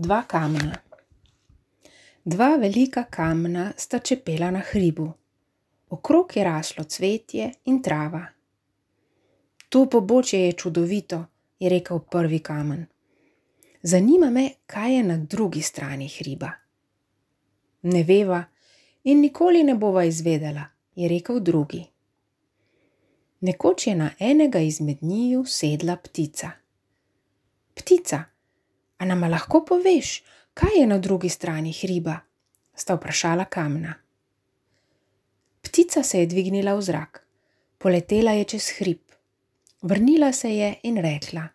Dva kamna. Dva velika kamna sta čepela na hribu. Okrog je raslo cvetje in trava. To pobočje je čudovito, je rekel prvi kamen. Zanima me, kaj je na drugi strani hriba. Ne veva in nikoli ne bova izvedela, je rekel drugi. Nekoč je na enega izmed njiju sedla ptica. Ptica, a nama lahko poveš, kaj je na drugi strani hriba? sta vprašala kamna. Ptica se je dvignila v zrak, poletela je čez hrib, vrnila se je in rekla: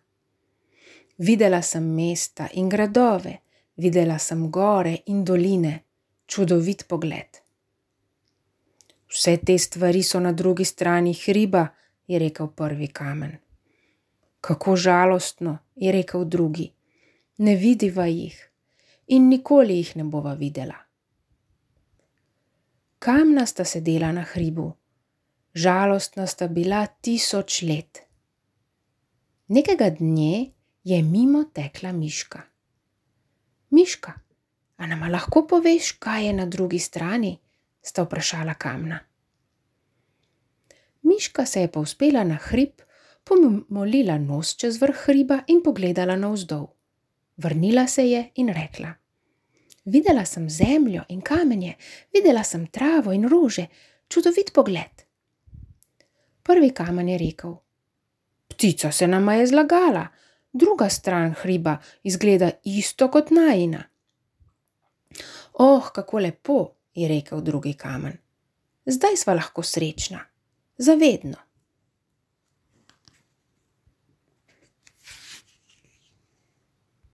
Videla sem mesta in gradove, videla sem gore in doline, čudovit pogled. Vse te stvari so na drugi strani hriba, je rekel prvi kamen. Kako žalostno, je rekel drugi. Ne vidiva jih in nikoli jih ne bova videla. Kamna sta sedela na hribu, žalostna sta bila tisoč let. Nekega dne je mimo tekla miška. Miška, a nama lahko poveš, kaj je na drugi strani? sta vprašala kamna. Miška se je povzpela na hrib, pomolila nos čez vrh hriba in pogledala navzdol. Vrnila se je in rekla: Videla sem zemljo in kamenje, videla sem travo in rože, čudovit pogled. Prvi kamen je rekel: Ptica se nama je zlagala, druga stran hriba izgleda isto kot najina. Oh, kako lepo, je rekel drugi kamen. Zdaj sva lahko srečna, zavedno.